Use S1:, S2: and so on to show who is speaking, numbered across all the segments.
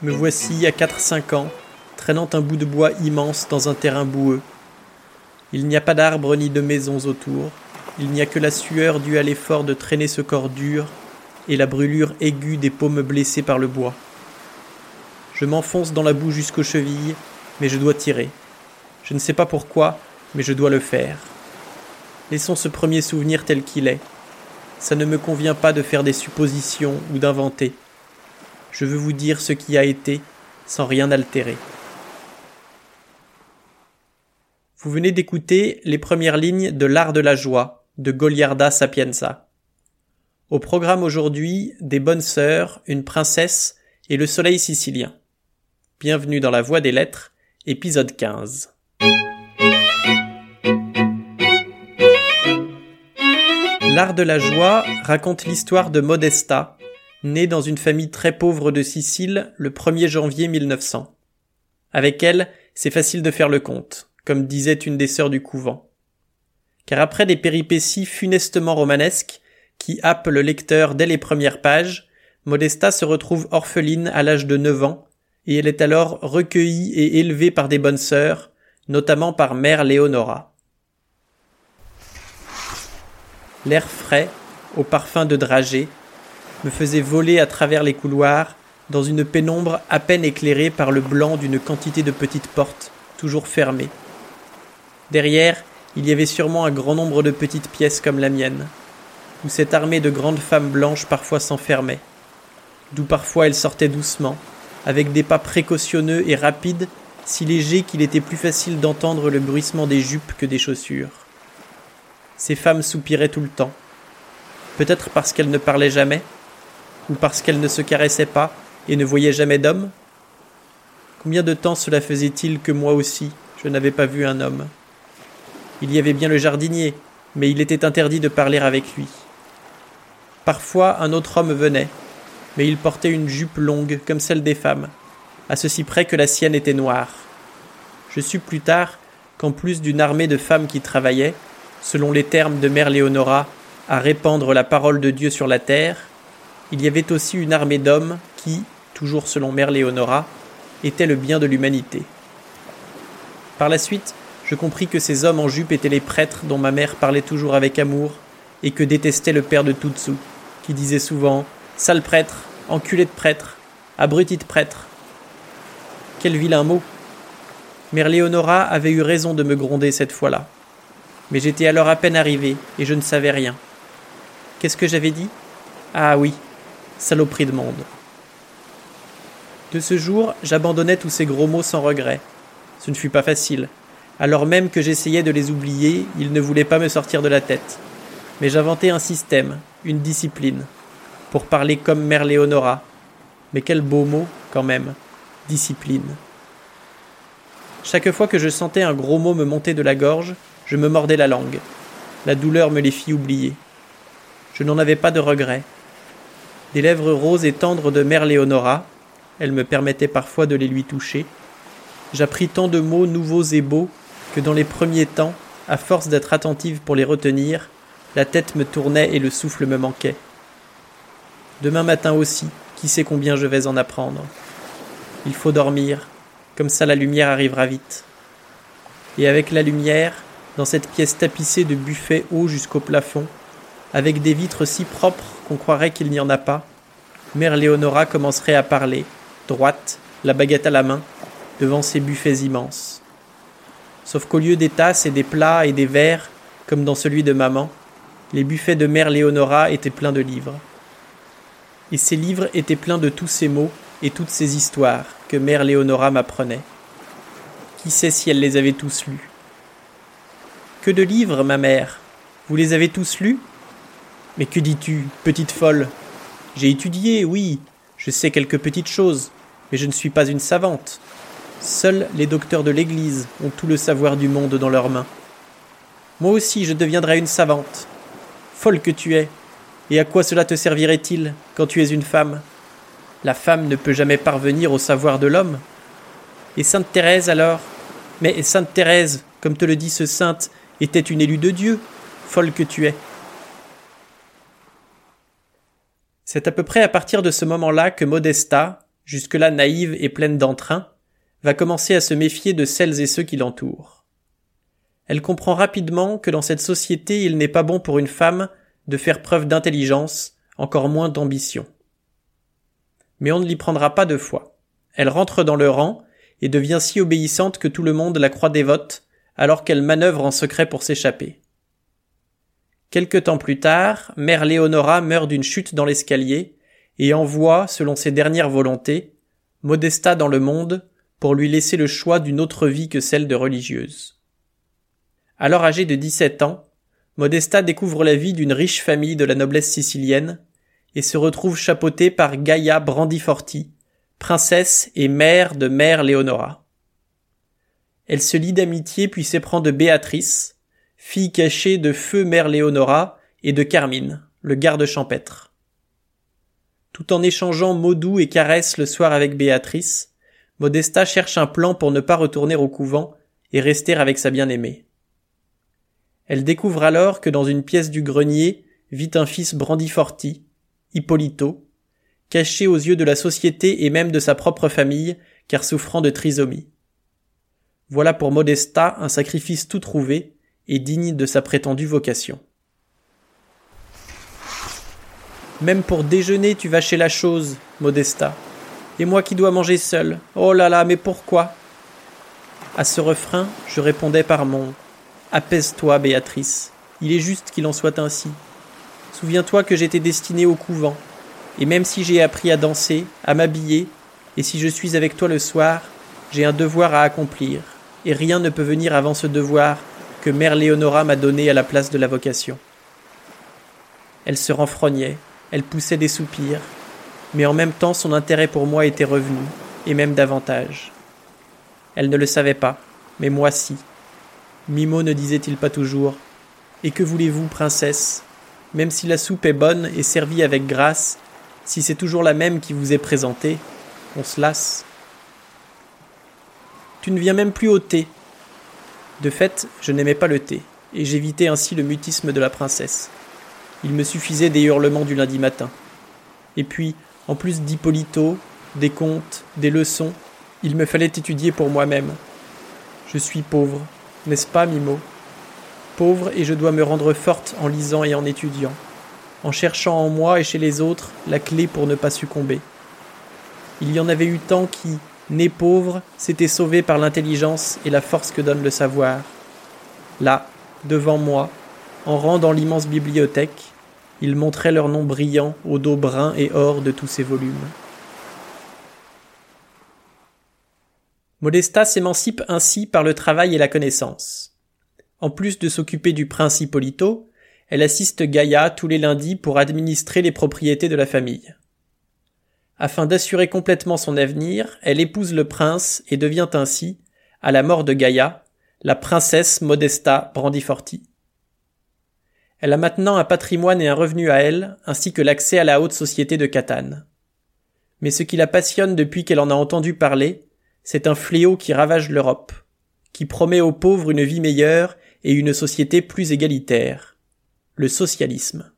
S1: Me voici à 4-5 ans, traînant un bout de bois immense dans un terrain boueux. Il n'y a pas d'arbres ni de maisons autour, il n'y a que la sueur due à l'effort de traîner ce corps dur et la brûlure aiguë des paumes blessées par le bois. Je m'enfonce dans la boue jusqu'aux chevilles, mais je dois tirer. Je ne sais pas pourquoi, mais je dois le faire. Laissons ce premier souvenir tel qu'il est. Ça ne me convient pas de faire des suppositions ou d'inventer. Je veux vous dire ce qui a été, sans rien altérer. Vous venez d'écouter les premières lignes de L'Art de la joie de Goliarda Sapienza. Au programme aujourd'hui, des bonnes sœurs, une princesse et le soleil sicilien. Bienvenue dans la Voie des Lettres, épisode 15. L'art de la joie raconte l'histoire de Modesta, née dans une famille très pauvre de Sicile le 1er janvier 1900. Avec elle, c'est facile de faire le compte, comme disait une des sœurs du couvent. Car après des péripéties funestement romanesques, qui happent le lecteur dès les premières pages, Modesta se retrouve orpheline à l'âge de 9 ans, et elle est alors recueillie et élevée par des bonnes sœurs, notamment par mère Léonora. L'air frais, au parfum de dragée, me faisait voler à travers les couloirs, dans une pénombre à peine éclairée par le blanc d'une quantité de petites portes, toujours fermées. Derrière, il y avait sûrement un grand nombre de petites pièces comme la mienne, où cette armée de grandes femmes blanches parfois s'enfermait, d'où parfois elles sortaient doucement, avec des pas précautionneux et rapides, si légers qu'il était plus facile d'entendre le bruissement des jupes que des chaussures. Ces femmes soupiraient tout le temps. Peut-être parce qu'elles ne parlaient jamais, ou parce qu'elles ne se caressaient pas et ne voyaient jamais d'hommes Combien de temps cela faisait-il que moi aussi je n'avais pas vu un homme? Il y avait bien le jardinier, mais il était interdit de parler avec lui. Parfois un autre homme venait, mais il portait une jupe longue comme celle des femmes, à ceci près que la sienne était noire. Je sus plus tard qu'en plus d'une armée de femmes qui travaillaient, selon les termes de Mère Léonora, à répandre la parole de Dieu sur la terre, il y avait aussi une armée d'hommes qui, toujours selon Mère Léonora, était le bien de l'humanité. Par la suite, je compris que ces hommes en jupe étaient les prêtres dont ma mère parlait toujours avec amour, et que détestait le père de Tutsu, qui disait souvent Sale prêtre, enculé de prêtre, abruti de prêtre. Quel vilain mot Mère Léonora avait eu raison de me gronder cette fois-là mais j'étais alors à peine arrivé et je ne savais rien. Qu'est-ce que j'avais dit? Ah oui, saloperie de monde. De ce jour, j'abandonnais tous ces gros mots sans regret. Ce ne fut pas facile. Alors même que j'essayais de les oublier, ils ne voulaient pas me sortir de la tête. Mais j'inventais un système, une discipline, pour parler comme Mère Léonora. Mais quel beau mot, quand même, discipline. Chaque fois que je sentais un gros mot me monter de la gorge, je me mordais la langue. La douleur me les fit oublier. Je n'en avais pas de regret. Des lèvres roses et tendres de mère Léonora, elle me permettait parfois de les lui toucher. J'appris tant de mots nouveaux et beaux que dans les premiers temps, à force d'être attentive pour les retenir, la tête me tournait et le souffle me manquait. Demain matin aussi, qui sait combien je vais en apprendre. Il faut dormir, comme ça la lumière arrivera vite. Et avec la lumière, dans cette pièce tapissée de buffets hauts jusqu'au plafond, avec des vitres si propres qu'on croirait qu'il n'y en a pas, Mère Léonora commencerait à parler, droite, la baguette à la main, devant ces buffets immenses. Sauf qu'au lieu des tasses et des plats et des verres, comme dans celui de maman, les buffets de Mère Léonora étaient pleins de livres. Et ces livres étaient pleins de tous ces mots et toutes ces histoires que Mère Léonora m'apprenait. Qui sait si elle les avait tous lus? Que de livres, ma mère? Vous les avez tous lus? Mais que dis-tu, petite folle? J'ai étudié, oui, je sais quelques petites choses, mais je ne suis pas une savante. Seuls les docteurs de l'Église ont tout le savoir du monde dans leurs mains. Moi aussi je deviendrai une savante. Folle que tu es. Et à quoi cela te servirait-il quand tu es une femme? La femme ne peut jamais parvenir au savoir de l'homme. Et Sainte Thérèse alors? Mais Sainte Thérèse, comme te le dit ce sainte, était une élue de Dieu, folle que tu es. C'est à peu près à partir de ce moment-là que Modesta, jusque-là naïve et pleine d'entrain, va commencer à se méfier de celles et ceux qui l'entourent. Elle comprend rapidement que dans cette société il n'est pas bon pour une femme de faire preuve d'intelligence, encore moins d'ambition. Mais on ne l'y prendra pas deux fois. Elle rentre dans le rang et devient si obéissante que tout le monde la croit dévote, alors qu'elle manœuvre en secret pour s'échapper. Quelque temps plus tard, mère Léonora meurt d'une chute dans l'escalier et envoie, selon ses dernières volontés, Modesta dans le monde pour lui laisser le choix d'une autre vie que celle de religieuse. Alors âgée de 17 ans, Modesta découvre la vie d'une riche famille de la noblesse sicilienne et se retrouve chapeautée par Gaia Brandiforti, princesse et mère de mère Léonora. Elle se lie d'amitié puis s'éprend de Béatrice, fille cachée de feu mère Léonora et de Carmine, le garde champêtre. Tout en échangeant mots doux et caresses le soir avec Béatrice, Modesta cherche un plan pour ne pas retourner au couvent et rester avec sa bien-aimée. Elle découvre alors que dans une pièce du grenier vit un fils brandiforti, Hippolito, caché aux yeux de la société et même de sa propre famille, car souffrant de trisomie. Voilà pour Modesta un sacrifice tout trouvé et digne de sa prétendue vocation. Même pour déjeuner tu vas chez la chose, Modesta. Et moi qui dois manger seul. Oh là là, mais pourquoi? À ce refrain, je répondais par mon Apaise-toi, Béatrice. Il est juste qu'il en soit ainsi. Souviens-toi que j'étais destiné au couvent, et même si j'ai appris à danser, à m'habiller, et si je suis avec toi le soir, j'ai un devoir à accomplir, et rien ne peut venir avant ce devoir que mère Léonora m'a donné à la place de la vocation. Elle se renfrognait, elle poussait des soupirs, mais en même temps son intérêt pour moi était revenu, et même davantage. Elle ne le savait pas, mais moi si. Mimo ne disait-il pas toujours Et que voulez-vous, princesse? Même si la soupe est bonne et servie avec grâce, si c'est toujours la même qui vous est présentée, on se lasse. Tu ne viens même plus au thé. De fait, je n'aimais pas le thé, et j'évitais ainsi le mutisme de la princesse. Il me suffisait des hurlements du lundi matin. Et puis, en plus d'Hippolito, des contes, des leçons, il me fallait étudier pour moi-même. Je suis pauvre, n'est-ce pas, Mimo? Pauvre et je dois me rendre forte en lisant et en étudiant en cherchant en moi et chez les autres la clé pour ne pas succomber. Il y en avait eu tant qui, nés pauvres, s'étaient sauvés par l'intelligence et la force que donne le savoir. Là, devant moi, en rang dans l'immense bibliothèque, ils montraient leur nom brillant au dos brun et or de tous ces volumes. Modesta s'émancipe ainsi par le travail et la connaissance. En plus de s'occuper du prince Hippolito, elle assiste Gaïa tous les lundis pour administrer les propriétés de la famille. Afin d'assurer complètement son avenir, elle épouse le prince et devient ainsi, à la mort de Gaïa, la princesse Modesta Brandiforti. Elle a maintenant un patrimoine et un revenu à elle, ainsi que l'accès à la haute société de Catane. Mais ce qui la passionne depuis qu'elle en a entendu parler, c'est un fléau qui ravage l'Europe, qui promet aux pauvres une vie meilleure et une société plus égalitaire le socialisme.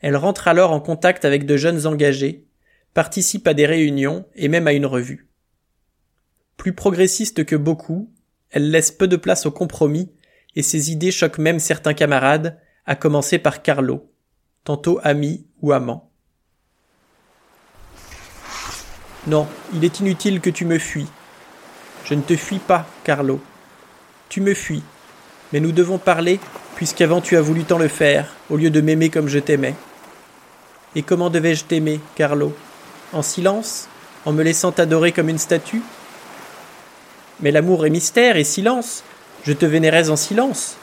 S1: Elle rentre alors en contact avec de jeunes engagés, participe à des réunions et même à une revue. Plus progressiste que beaucoup, elle laisse peu de place au compromis et ses idées choquent même certains camarades, à commencer par Carlo, tantôt ami ou amant. Non, il est inutile que tu me fuis. Je ne te fuis pas, Carlo. Tu me fuis, mais nous devons parler puisqu'avant tu as voulu tant le faire, au lieu de m'aimer comme je t'aimais. Et comment devais-je t'aimer, Carlo? En silence En me laissant t'adorer comme une statue Mais l'amour est mystère et silence. Je te vénérais en silence.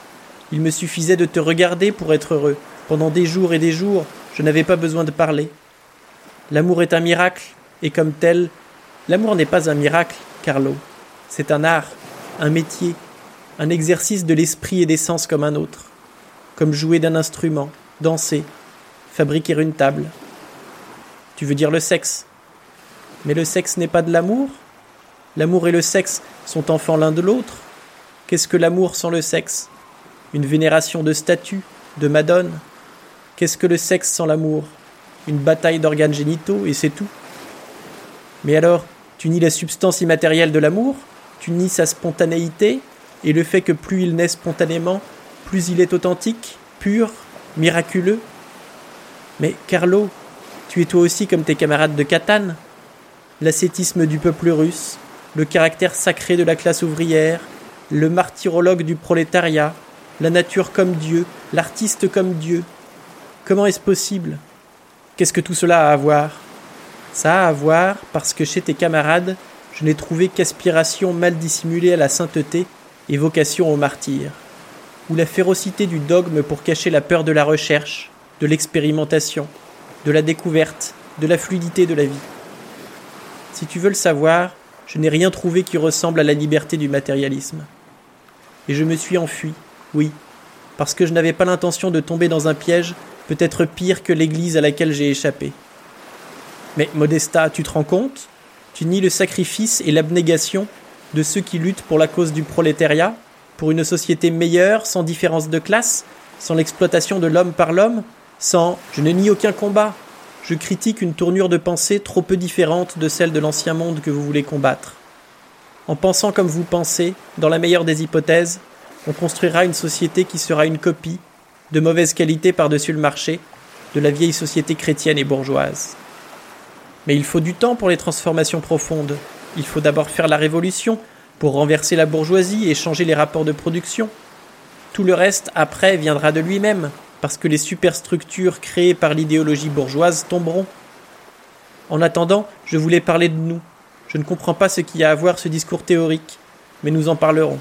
S1: Il me suffisait de te regarder pour être heureux. Pendant des jours et des jours, je n'avais pas besoin de parler. L'amour est un miracle, et comme tel, l'amour n'est pas un miracle, Carlo. C'est un art, un métier, un exercice de l'esprit et des sens comme un autre comme jouer d'un instrument, danser, fabriquer une table. Tu veux dire le sexe. Mais le sexe n'est pas de l'amour. L'amour et le sexe sont enfants l'un de l'autre. Qu'est-ce que l'amour sans le sexe? Une vénération de statues, de madones Qu'est-ce que le sexe sans l'amour? Une bataille d'organes génitaux et c'est tout. Mais alors, tu nies la substance immatérielle de l'amour? Tu nies sa spontanéité? Et le fait que plus il naît spontanément, plus il est authentique, pur, miraculeux? Mais Carlo, tu es toi aussi comme tes camarades de Catane. L'ascétisme du peuple russe, le caractère sacré de la classe ouvrière, le martyrologue du prolétariat, la nature comme Dieu, l'artiste comme Dieu. Comment est-ce possible? Qu'est-ce que tout cela a à voir? Ça a à voir parce que chez tes camarades, je n'ai trouvé qu'aspiration mal dissimulée à la sainteté et vocation au martyr, ou la férocité du dogme pour cacher la peur de la recherche, de l'expérimentation, de la découverte, de la fluidité de la vie. Si tu veux le savoir, je n'ai rien trouvé qui ressemble à la liberté du matérialisme. Et je me suis enfui, oui, parce que je n'avais pas l'intention de tomber dans un piège peut-être pire que l'église à laquelle j'ai échappé. Mais Modesta, tu te rends compte? Tu nies le sacrifice et l'abnégation de ceux qui luttent pour la cause du prolétariat, pour une société meilleure, sans différence de classe, sans l'exploitation de l'homme par l'homme, sans je ne nie aucun combat, je critique une tournure de pensée trop peu différente de celle de l'ancien monde que vous voulez combattre. En pensant comme vous pensez, dans la meilleure des hypothèses, on construira une société qui sera une copie, de mauvaise qualité par-dessus le marché, de la vieille société chrétienne et bourgeoise. Mais il faut du temps pour les transformations profondes. Il faut d'abord faire la révolution pour renverser la bourgeoisie et changer les rapports de production. Tout le reste après viendra de lui-même, parce que les superstructures créées par l'idéologie bourgeoise tomberont. En attendant, je voulais parler de nous. Je ne comprends pas ce qu'il y a à voir ce discours théorique, mais nous en parlerons.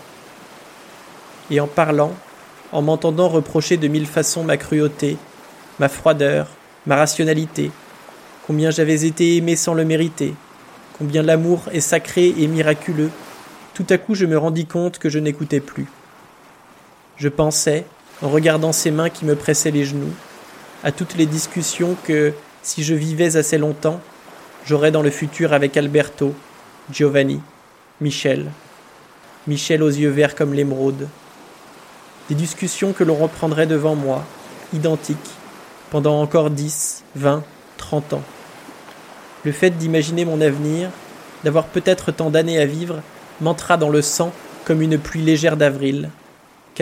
S1: Et en parlant, en m'entendant reprocher de mille façons ma cruauté, ma froideur, ma rationalité, combien j'avais été aimé sans le mériter, combien l'amour est sacré et miraculeux, tout à coup je me rendis compte que je n'écoutais plus. Je pensais, en regardant ses mains qui me pressaient les genoux, à toutes les discussions que, si je vivais assez longtemps, j'aurais dans le futur avec Alberto, Giovanni, Michel, Michel aux yeux verts comme l'émeraude. Des discussions que l'on reprendrait devant moi, identiques, pendant encore dix, vingt, trente ans. Le fait d'imaginer mon avenir, d'avoir peut-être tant d'années à vivre, m'entra dans le sang comme une pluie légère d'avril,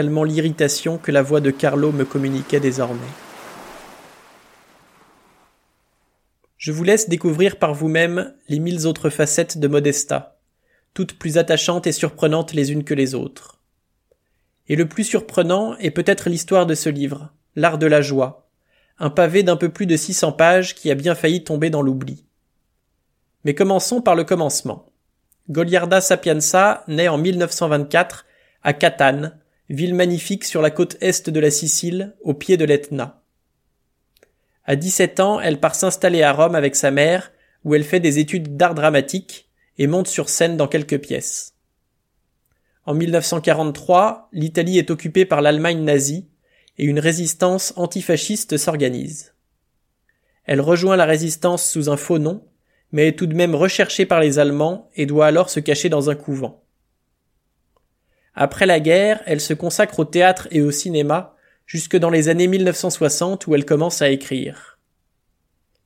S1: l'irritation que la voix de Carlo me communiquait désormais. Je vous laisse découvrir par vous-même les mille autres facettes de Modesta, toutes plus attachantes et surprenantes les unes que les autres. Et le plus surprenant est peut-être l'histoire de ce livre, L'art de la joie, un pavé d'un peu plus de 600 pages qui a bien failli tomber dans l'oubli. Mais commençons par le commencement. Goliarda Sapienza naît en 1924 à Catane, ville magnifique sur la côte est de la Sicile, au pied de l'Etna. À 17 ans, elle part s'installer à Rome avec sa mère, où elle fait des études d'art dramatique et monte sur scène dans quelques pièces. En 1943, l'Italie est occupée par l'Allemagne nazie et une résistance antifasciste s'organise. Elle rejoint la résistance sous un faux nom, mais est tout de même recherchée par les Allemands et doit alors se cacher dans un couvent. Après la guerre, elle se consacre au théâtre et au cinéma jusque dans les années 1960 où elle commence à écrire.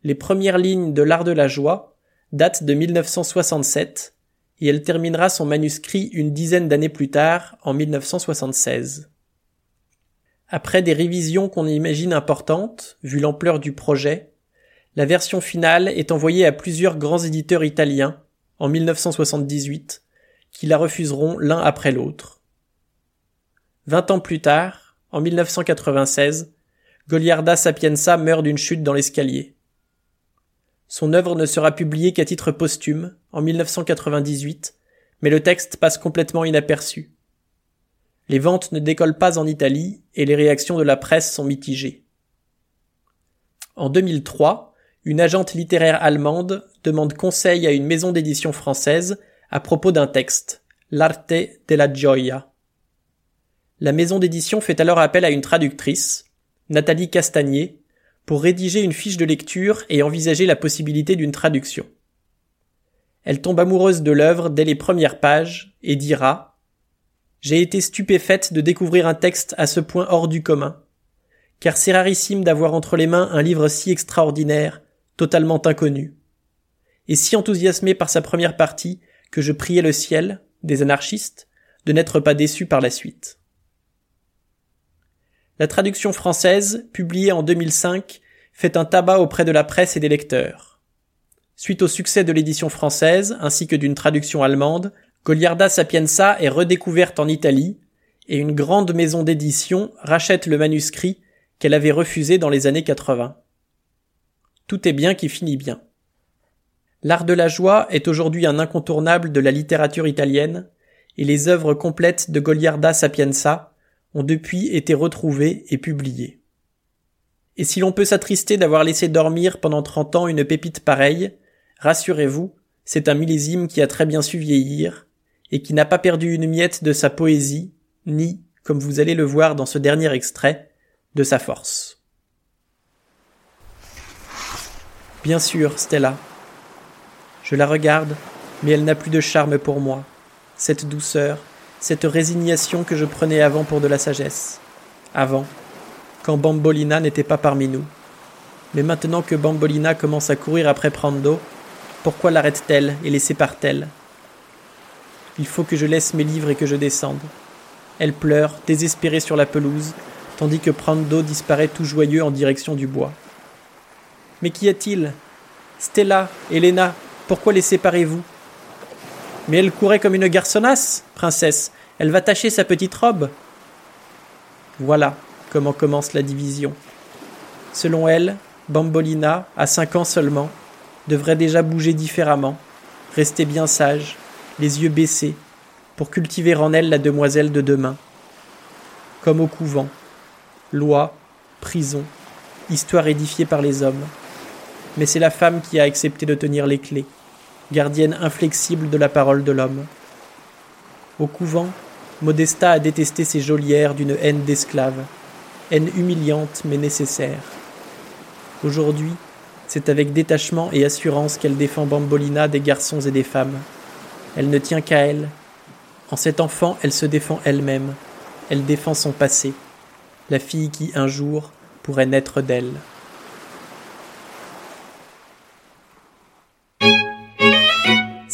S1: Les premières lignes de L'Art de la joie datent de 1967 et elle terminera son manuscrit une dizaine d'années plus tard, en 1976. Après des révisions qu'on imagine importantes, vu l'ampleur du projet, la version finale est envoyée à plusieurs grands éditeurs italiens, en 1978, qui la refuseront l'un après l'autre. Vingt ans plus tard, en 1996, Goliarda Sapienza meurt d'une chute dans l'escalier. Son œuvre ne sera publiée qu'à titre posthume, en 1998, mais le texte passe complètement inaperçu. Les ventes ne décollent pas en Italie et les réactions de la presse sont mitigées. En 2003, une agente littéraire allemande demande conseil à une maison d'édition française à propos d'un texte, L'arte della gioia, la maison d'édition fait alors appel à une traductrice, Nathalie Castagnier, pour rédiger une fiche de lecture et envisager la possibilité d'une traduction. Elle tombe amoureuse de l'œuvre dès les premières pages et dira J'ai été stupéfaite de découvrir un texte à ce point hors du commun, car c'est rarissime d'avoir entre les mains un livre si extraordinaire, totalement inconnu. et si enthousiasmé par sa première partie que je priais le ciel, des anarchistes, de n'être pas déçu par la suite. La traduction française, publiée en 2005, fait un tabac auprès de la presse et des lecteurs. Suite au succès de l'édition française, ainsi que d'une traduction allemande, Goliarda Sapienza est redécouverte en Italie, et une grande maison d'édition rachète le manuscrit qu'elle avait refusé dans les années 80. Tout est bien qui finit bien. L'art de la joie est aujourd'hui un incontournable de la littérature italienne, et les œuvres complètes de Goliarda Sapienza ont depuis été retrouvées et publiées. Et si l'on peut s'attrister d'avoir laissé dormir pendant trente ans une pépite pareille, rassurez-vous, c'est un millésime qui a très bien su vieillir, et qui n'a pas perdu une miette de sa poésie, ni, comme vous allez le voir dans ce dernier extrait, de sa force. Bien sûr, Stella. Je la regarde, mais elle n'a plus de charme pour moi. Cette douceur, cette résignation que je prenais avant pour de la sagesse. Avant, quand Bambolina n'était pas parmi nous. Mais maintenant que Bambolina commence à courir après Prando, pourquoi l'arrête-t-elle et les sépare-t-elle? Il faut que je laisse mes livres et que je descende. Elle pleure, désespérée sur la pelouse, tandis que Prando disparaît tout joyeux en direction du bois. Mais qu'y a-t-il? Stella, Elena, pourquoi les séparez-vous? Mais elle courait comme une garçonnasse, princesse. Elle va tacher sa petite robe. Voilà comment commence la division. Selon elle, Bambolina, à cinq ans seulement, devrait déjà bouger différemment, rester bien sage, les yeux baissés, pour cultiver en elle la demoiselle de demain. Comme au couvent, loi, prison, histoire édifiée par les hommes. Mais c'est la femme qui a accepté de tenir les clés, gardienne inflexible de la parole de l'homme. Au couvent, Modesta a détesté ses geôlières d'une haine d'esclave, haine humiliante mais nécessaire. Aujourd'hui, c'est avec détachement et assurance qu'elle défend Bambolina des garçons et des femmes. Elle ne tient qu'à elle, en cet enfant, elle se défend elle-même. Elle défend son passé, la fille qui un jour pourrait naître d'elle.